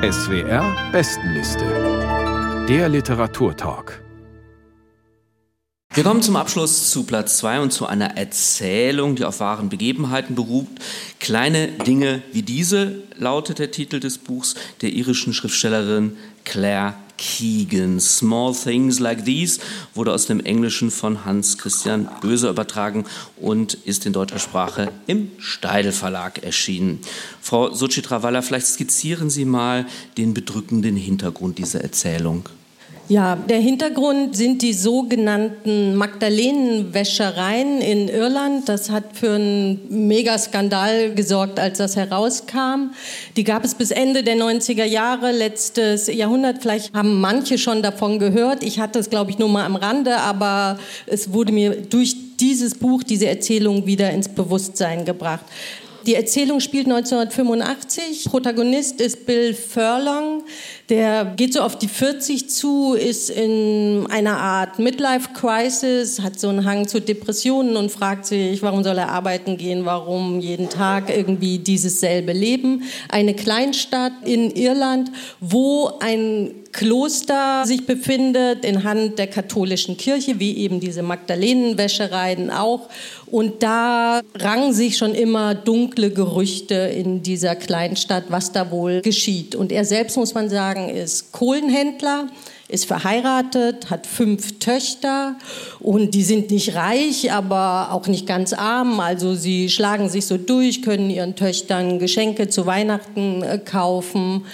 SWR Bestenliste. Der Literaturtalk. Wir kommen zum Abschluss zu Platz 2 und zu einer Erzählung, die auf wahren Begebenheiten beruht. Kleine Dinge wie diese lautet der Titel des Buchs der irischen Schriftstellerin Claire Keegan. Small Things Like These wurde aus dem Englischen von Hans Christian Böse übertragen und ist in deutscher Sprache im Steidel Verlag erschienen. Frau Suchitra Waller, vielleicht skizzieren Sie mal den bedrückenden Hintergrund dieser Erzählung. Ja, der Hintergrund sind die sogenannten Magdalenenwäschereien in Irland. Das hat für einen Megaskandal gesorgt, als das herauskam. Die gab es bis Ende der 90er Jahre, letztes Jahrhundert. Vielleicht haben manche schon davon gehört. Ich hatte es, glaube ich, nur mal am Rande, aber es wurde mir durch dieses Buch, diese Erzählung wieder ins Bewusstsein gebracht. Die Erzählung spielt 1985. Protagonist ist Bill Furlong. Der geht so auf die 40 zu, ist in einer Art Midlife-Crisis, hat so einen Hang zu Depressionen und fragt sich, warum soll er arbeiten gehen, warum jeden Tag irgendwie dieses selbe Leben. Eine Kleinstadt in Irland, wo ein Kloster sich befindet in Hand der katholischen Kirche, wie eben diese Magdalenenwäschereien auch. Und da rangen sich schon immer dunkle Gerüchte in dieser Kleinstadt, was da wohl geschieht. Und er selbst, muss man sagen, ist Kohlenhändler ist verheiratet, hat fünf Töchter und die sind nicht reich, aber auch nicht ganz arm. Also sie schlagen sich so durch, können ihren Töchtern Geschenke zu Weihnachten äh, kaufen.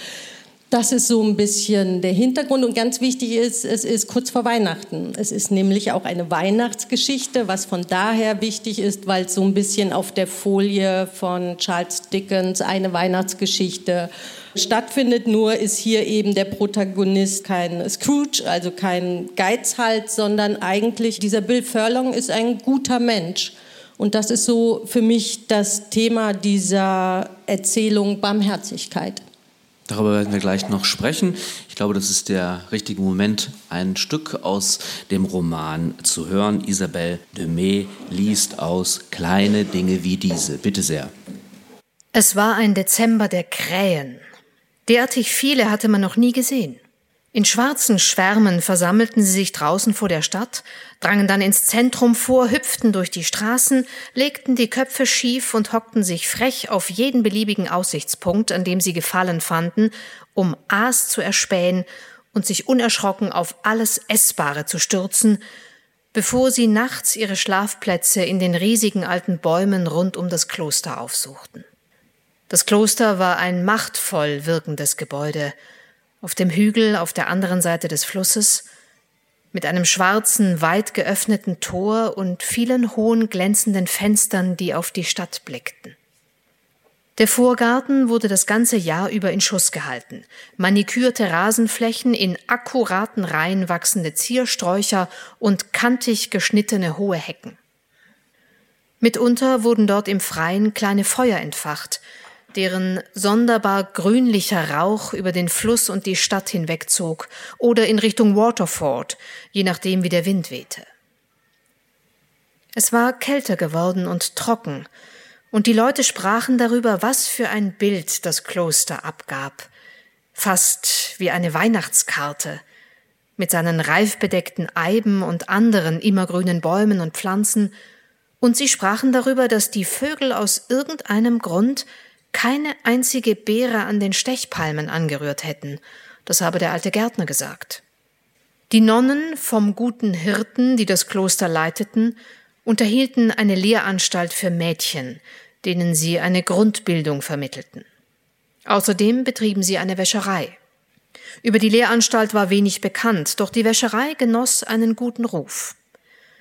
Das ist so ein bisschen der Hintergrund und ganz wichtig ist, es ist kurz vor Weihnachten. Es ist nämlich auch eine Weihnachtsgeschichte, was von daher wichtig ist, weil es so ein bisschen auf der Folie von Charles Dickens eine Weihnachtsgeschichte stattfindet. Nur ist hier eben der Protagonist kein Scrooge, also kein Geizhals, sondern eigentlich dieser Bill Furlong ist ein guter Mensch. Und das ist so für mich das Thema dieser Erzählung Barmherzigkeit. Darüber werden wir gleich noch sprechen. Ich glaube, das ist der richtige Moment, ein Stück aus dem Roman zu hören. Isabelle Demey liest aus Kleine Dinge wie diese. Bitte sehr. Es war ein Dezember der Krähen. Derartig viele hatte man noch nie gesehen. In schwarzen Schwärmen versammelten sie sich draußen vor der Stadt, drangen dann ins Zentrum vor, hüpften durch die Straßen, legten die Köpfe schief und hockten sich frech auf jeden beliebigen Aussichtspunkt, an dem sie Gefallen fanden, um Aas zu erspähen und sich unerschrocken auf alles Essbare zu stürzen, bevor sie nachts ihre Schlafplätze in den riesigen alten Bäumen rund um das Kloster aufsuchten. Das Kloster war ein machtvoll wirkendes Gebäude, auf dem Hügel auf der anderen Seite des Flusses, mit einem schwarzen, weit geöffneten Tor und vielen hohen glänzenden Fenstern, die auf die Stadt blickten. Der Vorgarten wurde das ganze Jahr über in Schuss gehalten. Manikürte Rasenflächen, in akkuraten Reihen wachsende Ziersträucher und kantig geschnittene hohe Hecken. Mitunter wurden dort im Freien kleine Feuer entfacht, deren sonderbar grünlicher Rauch über den Fluss und die Stadt hinwegzog oder in Richtung Waterford, je nachdem wie der Wind wehte. Es war kälter geworden und trocken, und die Leute sprachen darüber, was für ein Bild das Kloster abgab, fast wie eine Weihnachtskarte, mit seinen reifbedeckten Eiben und anderen immergrünen Bäumen und Pflanzen, und sie sprachen darüber, dass die Vögel aus irgendeinem Grund keine einzige Beere an den Stechpalmen angerührt hätten, das habe der alte Gärtner gesagt. Die Nonnen vom guten Hirten, die das Kloster leiteten, unterhielten eine Lehranstalt für Mädchen, denen sie eine Grundbildung vermittelten. Außerdem betrieben sie eine Wäscherei. Über die Lehranstalt war wenig bekannt, doch die Wäscherei genoss einen guten Ruf.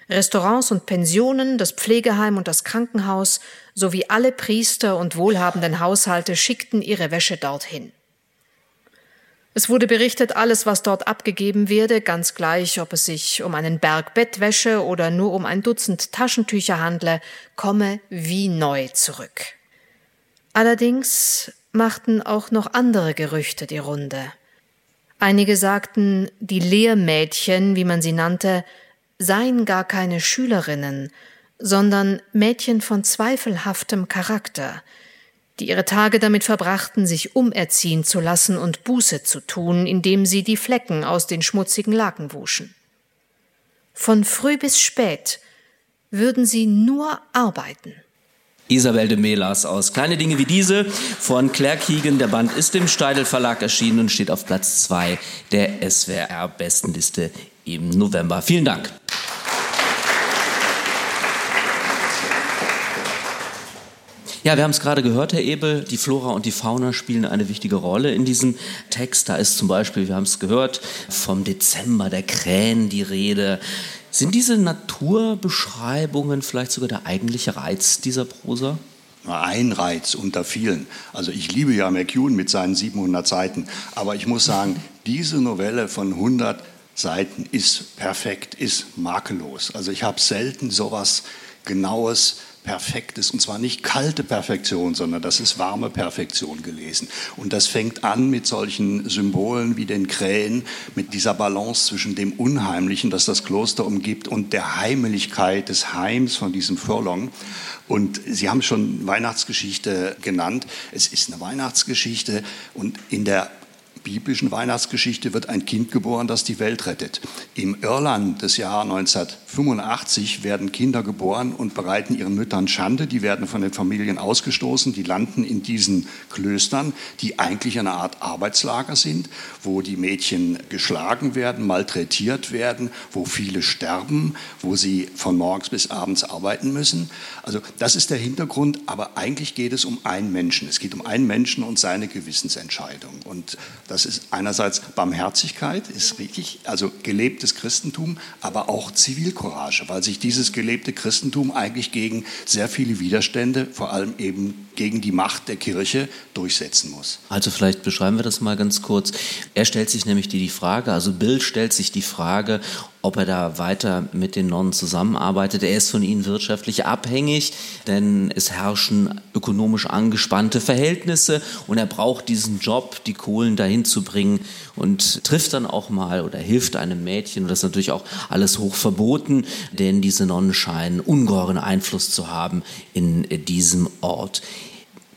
Restaurants und Pensionen, das Pflegeheim und das Krankenhaus sowie alle Priester und wohlhabenden Haushalte schickten ihre Wäsche dorthin. Es wurde berichtet, alles, was dort abgegeben werde, ganz gleich, ob es sich um einen Berg Bettwäsche oder nur um ein Dutzend Taschentücher handle, komme wie neu zurück. Allerdings machten auch noch andere Gerüchte die Runde. Einige sagten, die Lehrmädchen, wie man sie nannte, seien gar keine Schülerinnen, sondern Mädchen von zweifelhaftem Charakter, die ihre Tage damit verbrachten, sich umerziehen zu lassen und Buße zu tun, indem sie die Flecken aus den schmutzigen Laken wuschen. Von früh bis spät würden sie nur arbeiten. Isabel de Melas aus Kleine Dinge wie diese von Claire Keegan. Der Band ist im Steidel Verlag erschienen und steht auf Platz 2 der SWR Bestenliste im November. Vielen Dank. Ja, wir haben es gerade gehört, Herr Ebel, die Flora und die Fauna spielen eine wichtige Rolle in diesem Text. Da ist zum Beispiel, wir haben es gehört, vom Dezember der Krähen die Rede. Sind diese Naturbeschreibungen vielleicht sogar der eigentliche Reiz dieser Prosa? Ein Reiz unter vielen. Also ich liebe ja McEwan mit seinen 700 Seiten, aber ich muss sagen, diese Novelle von 100 Seiten ist perfekt, ist makellos. Also ich habe selten sowas Genaues perfekt ist. Und zwar nicht kalte Perfektion, sondern das ist warme Perfektion gelesen. Und das fängt an mit solchen Symbolen wie den Krähen, mit dieser Balance zwischen dem Unheimlichen, das das Kloster umgibt, und der Heimeligkeit des Heims von diesem Furlong. Und Sie haben schon Weihnachtsgeschichte genannt. Es ist eine Weihnachtsgeschichte und in der biblischen Weihnachtsgeschichte wird ein Kind geboren, das die Welt rettet. Im Irland des Jahres 1985 werden Kinder geboren und bereiten ihren Müttern Schande. Die werden von den Familien ausgestoßen, die landen in diesen Klöstern, die eigentlich eine Art Arbeitslager sind, wo die Mädchen geschlagen werden, malträtiert werden, wo viele sterben, wo sie von morgens bis abends arbeiten müssen. Also das ist der Hintergrund, aber eigentlich geht es um einen Menschen. Es geht um einen Menschen und seine Gewissensentscheidung. Und das ist einerseits Barmherzigkeit, ist richtig, also gelebtes Christentum, aber auch Zivilcourage, weil sich dieses gelebte Christentum eigentlich gegen sehr viele Widerstände, vor allem eben gegen die Macht der Kirche, durchsetzen muss. Also vielleicht beschreiben wir das mal ganz kurz. Er stellt sich nämlich die Frage, also Bill stellt sich die Frage, ob er da weiter mit den Nonnen zusammenarbeitet. Er ist von ihnen wirtschaftlich abhängig, denn es herrschen ökonomisch angespannte Verhältnisse und er braucht diesen Job, die Kohlen dahin zu bringen und trifft dann auch mal oder hilft einem Mädchen. Und das ist natürlich auch alles hoch verboten, denn diese Nonnen scheinen ungeheuren Einfluss zu haben in diesem Ort.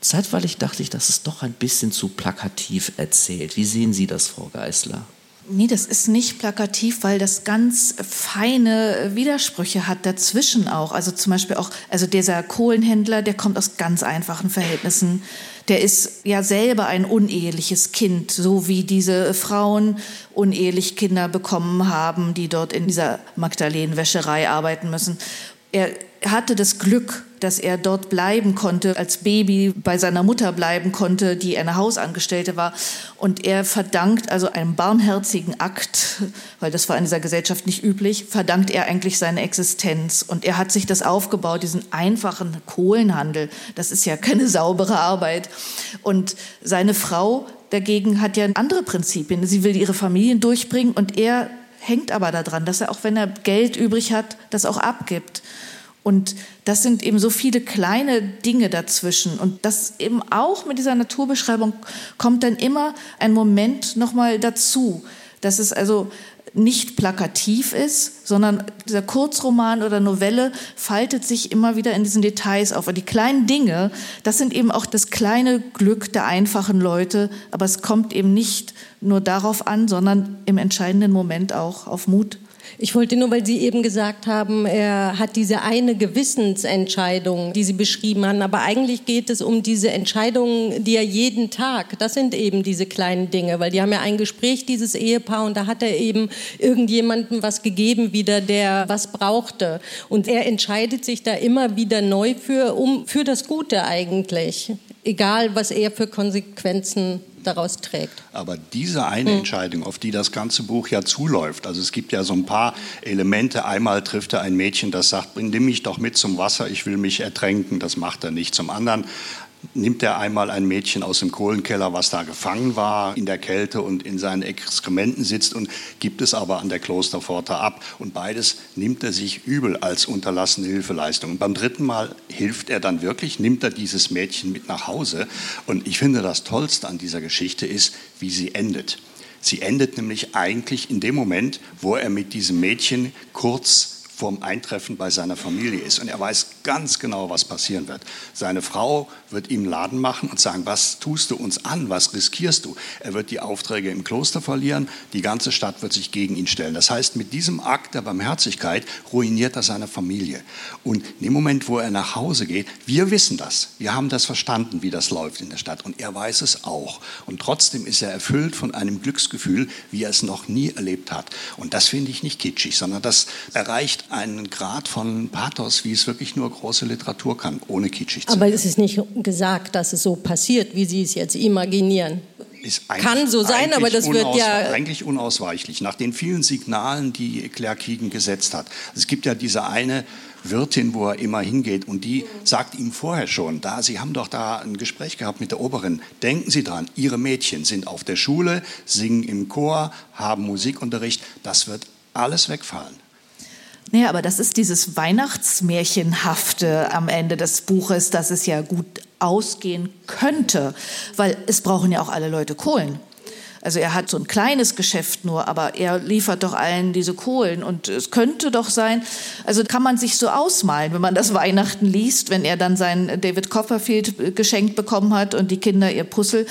Zeitweilig dachte ich, das ist doch ein bisschen zu plakativ erzählt. Wie sehen Sie das, Frau Geißler? Nee, das ist nicht plakativ, weil das ganz feine Widersprüche hat dazwischen auch. Also zum Beispiel auch, also dieser Kohlenhändler, der kommt aus ganz einfachen Verhältnissen. Der ist ja selber ein uneheliches Kind, so wie diese Frauen unehelich Kinder bekommen haben, die dort in dieser Magdalenenwäscherei arbeiten müssen. Er hatte das Glück, dass er dort bleiben konnte, als Baby bei seiner Mutter bleiben konnte, die eine Hausangestellte war. Und er verdankt also einem barmherzigen Akt, weil das war in dieser Gesellschaft nicht üblich, verdankt er eigentlich seine Existenz. Und er hat sich das aufgebaut, diesen einfachen Kohlenhandel. Das ist ja keine saubere Arbeit. Und seine Frau dagegen hat ja andere Prinzipien. Sie will ihre Familien durchbringen und er hängt aber daran, dass er auch wenn er Geld übrig hat, das auch abgibt. Und das sind eben so viele kleine Dinge dazwischen. Und das eben auch mit dieser Naturbeschreibung kommt dann immer ein Moment nochmal dazu, dass es also nicht plakativ ist, sondern dieser Kurzroman oder Novelle faltet sich immer wieder in diesen Details auf. Und die kleinen Dinge, das sind eben auch das kleine Glück der einfachen Leute, aber es kommt eben nicht nur darauf an, sondern im entscheidenden Moment auch auf Mut. Ich wollte nur, weil Sie eben gesagt haben, er hat diese eine Gewissensentscheidung, die Sie beschrieben haben, aber eigentlich geht es um diese Entscheidungen, die er jeden Tag, das sind eben diese kleinen Dinge, weil die haben ja ein Gespräch, dieses Ehepaar, und da hat er eben irgendjemandem was gegeben wieder, der was brauchte. Und er entscheidet sich da immer wieder neu für, um, für das Gute eigentlich, egal was er für Konsequenzen daraus trägt. Aber diese eine hm. Entscheidung, auf die das ganze Buch ja zuläuft, also es gibt ja so ein paar Elemente. Einmal trifft er ein Mädchen, das sagt, nimm mich doch mit zum Wasser, ich will mich ertränken. Das macht er nicht. Zum anderen nimmt er einmal ein Mädchen aus dem Kohlenkeller, was da gefangen war in der Kälte und in seinen Exkrementen sitzt und gibt es aber an der Klosterpforte ab. Und beides nimmt er sich übel als unterlassene Hilfeleistung. Und beim dritten Mal hilft er dann wirklich, nimmt er dieses Mädchen mit nach Hause. Und ich finde, das Tollste an dieser Geschichte ist, wie sie endet. Sie endet nämlich eigentlich in dem Moment, wo er mit diesem Mädchen kurz vorm Eintreffen bei seiner Familie ist. Und er weiß ganz genau, was passieren wird. Seine Frau wird ihm Laden machen und sagen, was tust du uns an, was riskierst du? Er wird die Aufträge im Kloster verlieren, die ganze Stadt wird sich gegen ihn stellen. Das heißt, mit diesem Akt der Barmherzigkeit ruiniert er seine Familie. Und in dem Moment, wo er nach Hause geht, wir wissen das, wir haben das verstanden, wie das läuft in der Stadt und er weiß es auch. Und trotzdem ist er erfüllt von einem Glücksgefühl, wie er es noch nie erlebt hat. Und das finde ich nicht kitschig, sondern das erreicht einen Grad von Pathos, wie es wirklich nur große Literatur kann, ohne kitschig zu sein. Aber es ist nicht gesagt, dass es so passiert, wie Sie es jetzt imaginieren. Kann so sein, aber das wird ja eigentlich unausweichlich nach den vielen Signalen, die Claire Keegan gesetzt hat. Es gibt ja diese eine Wirtin, wo er immer hingeht und die sagt ihm vorher schon, da Sie haben doch da ein Gespräch gehabt mit der Oberin. Denken Sie dran, Ihre Mädchen sind auf der Schule, singen im Chor, haben Musikunterricht. Das wird alles wegfallen. Naja, aber das ist dieses Weihnachtsmärchenhafte am Ende des Buches, dass es ja gut ausgehen könnte, weil es brauchen ja auch alle Leute Kohlen. Also er hat so ein kleines Geschäft nur, aber er liefert doch allen diese Kohlen. Und es könnte doch sein, also kann man sich so ausmalen, wenn man das Weihnachten liest, wenn er dann sein David Copperfield geschenkt bekommen hat und die Kinder ihr Puzzle.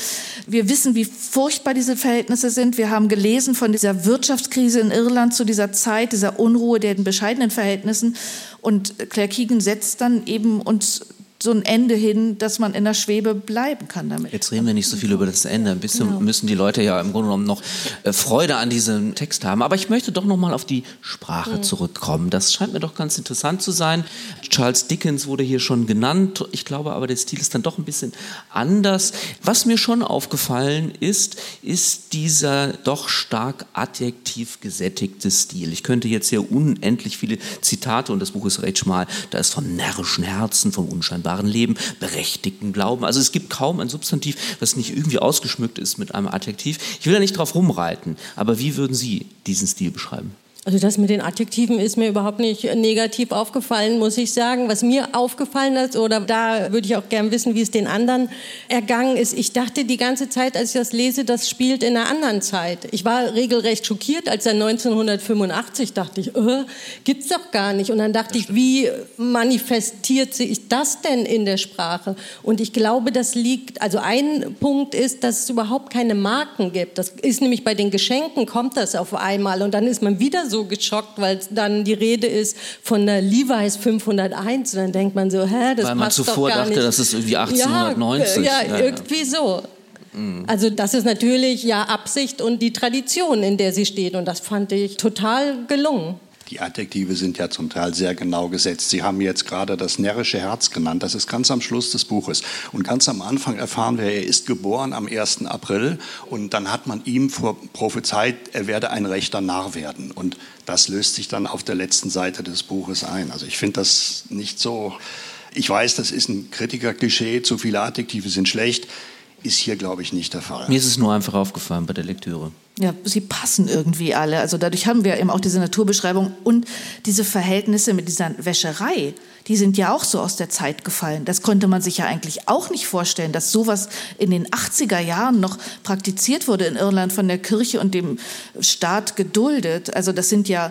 Wir wissen, wie furchtbar diese Verhältnisse sind. Wir haben gelesen von dieser Wirtschaftskrise in Irland zu dieser Zeit, dieser Unruhe, der bescheidenen Verhältnissen. Und Claire Keegan setzt dann eben uns so ein Ende hin, dass man in der Schwebe bleiben kann damit. Jetzt reden wir nicht so viel über das Ende. Ein bisschen genau. müssen die Leute ja im Grunde genommen noch äh, Freude an diesem Text haben. Aber ich möchte doch noch mal auf die Sprache mhm. zurückkommen. Das scheint mir doch ganz interessant zu sein. Charles Dickens wurde hier schon genannt. Ich glaube aber, der Stil ist dann doch ein bisschen anders. Was mir schon aufgefallen ist, ist dieser doch stark adjektiv gesättigte Stil. Ich könnte jetzt hier unendlich viele Zitate, und das Buch ist recht schmal, da ist von närrischen Herzen, vom unscheinbaren wahren Leben, berechtigten Glauben. Also es gibt kaum ein Substantiv, was nicht irgendwie ausgeschmückt ist mit einem Adjektiv. Ich will da nicht drauf rumreiten, aber wie würden Sie diesen Stil beschreiben? Also das mit den Adjektiven ist mir überhaupt nicht negativ aufgefallen, muss ich sagen. Was mir aufgefallen ist, oder da würde ich auch gern wissen, wie es den anderen ergangen ist. Ich dachte die ganze Zeit, als ich das lese, das spielt in einer anderen Zeit. Ich war regelrecht schockiert, als er 1985 dachte ich, äh, gibt's doch gar nicht. Und dann dachte ich, wie manifestiert sich das denn in der Sprache? Und ich glaube, das liegt, also ein Punkt ist, dass es überhaupt keine Marken gibt. Das ist nämlich bei den Geschenken kommt das auf einmal und dann ist man wieder so so geschockt, weil dann die Rede ist von der Levi's 501 und dann denkt man so, hä, das weil man passt zuvor doch gar dachte, nicht. das ist irgendwie 1890. Ja, ja, ja irgendwie so. Mhm. Also das ist natürlich ja Absicht und die Tradition, in der sie steht und das fand ich total gelungen. Die Adjektive sind ja zum Teil sehr genau gesetzt. Sie haben jetzt gerade das närrische Herz genannt. Das ist ganz am Schluss des Buches. Und ganz am Anfang erfahren wir, er ist geboren am 1. April. Und dann hat man ihm prophezeit, er werde ein rechter Narr werden. Und das löst sich dann auf der letzten Seite des Buches ein. Also ich finde das nicht so. Ich weiß, das ist ein Kritikerklischee. Zu viele Adjektive sind schlecht. Ist hier, glaube ich, nicht der Fall. Mir ist es nur einfach aufgefallen bei der Lektüre. Ja, sie passen irgendwie alle. Also dadurch haben wir eben auch diese Naturbeschreibung und diese Verhältnisse mit dieser Wäscherei, die sind ja auch so aus der Zeit gefallen. Das konnte man sich ja eigentlich auch nicht vorstellen, dass sowas in den 80er Jahren noch praktiziert wurde in Irland von der Kirche und dem Staat geduldet. Also das sind ja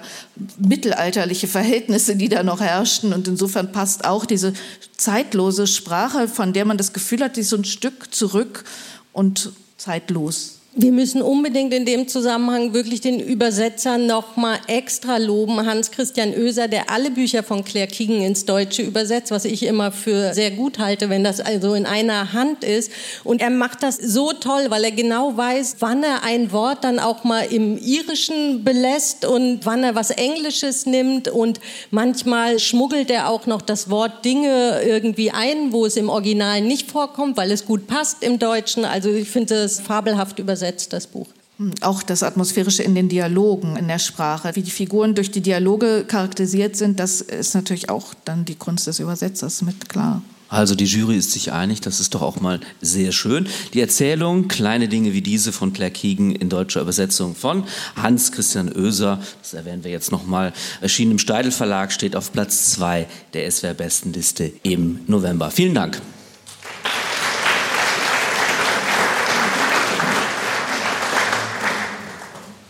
mittelalterliche Verhältnisse, die da noch herrschten und insofern passt auch diese zeitlose Sprache, von der man das Gefühl hat, die ist so ein Stück zurück und zeitlos. Wir müssen unbedingt in dem Zusammenhang wirklich den Übersetzer noch mal extra loben, Hans Christian Oeser, der alle Bücher von Claire Keegan ins Deutsche übersetzt, was ich immer für sehr gut halte, wenn das also in einer Hand ist. Und er macht das so toll, weil er genau weiß, wann er ein Wort dann auch mal im Irischen belässt und wann er was Englisches nimmt. Und manchmal schmuggelt er auch noch das Wort Dinge irgendwie ein, wo es im Original nicht vorkommt, weil es gut passt im Deutschen. Also ich finde es fabelhaft übersetzt übersetzt, das Buch. Hm, auch das Atmosphärische in den Dialogen, in der Sprache. Wie die Figuren durch die Dialoge charakterisiert sind, das ist natürlich auch dann die Kunst des Übersetzers mit klar. Also die Jury ist sich einig, das ist doch auch mal sehr schön. Die Erzählung Kleine Dinge wie diese von Claire Keegan in deutscher Übersetzung von Hans Christian Oeser, das erwähnen wir jetzt nochmal, erschienen im Steidel Verlag, steht auf Platz 2 der SWR Bestenliste im November. Vielen Dank.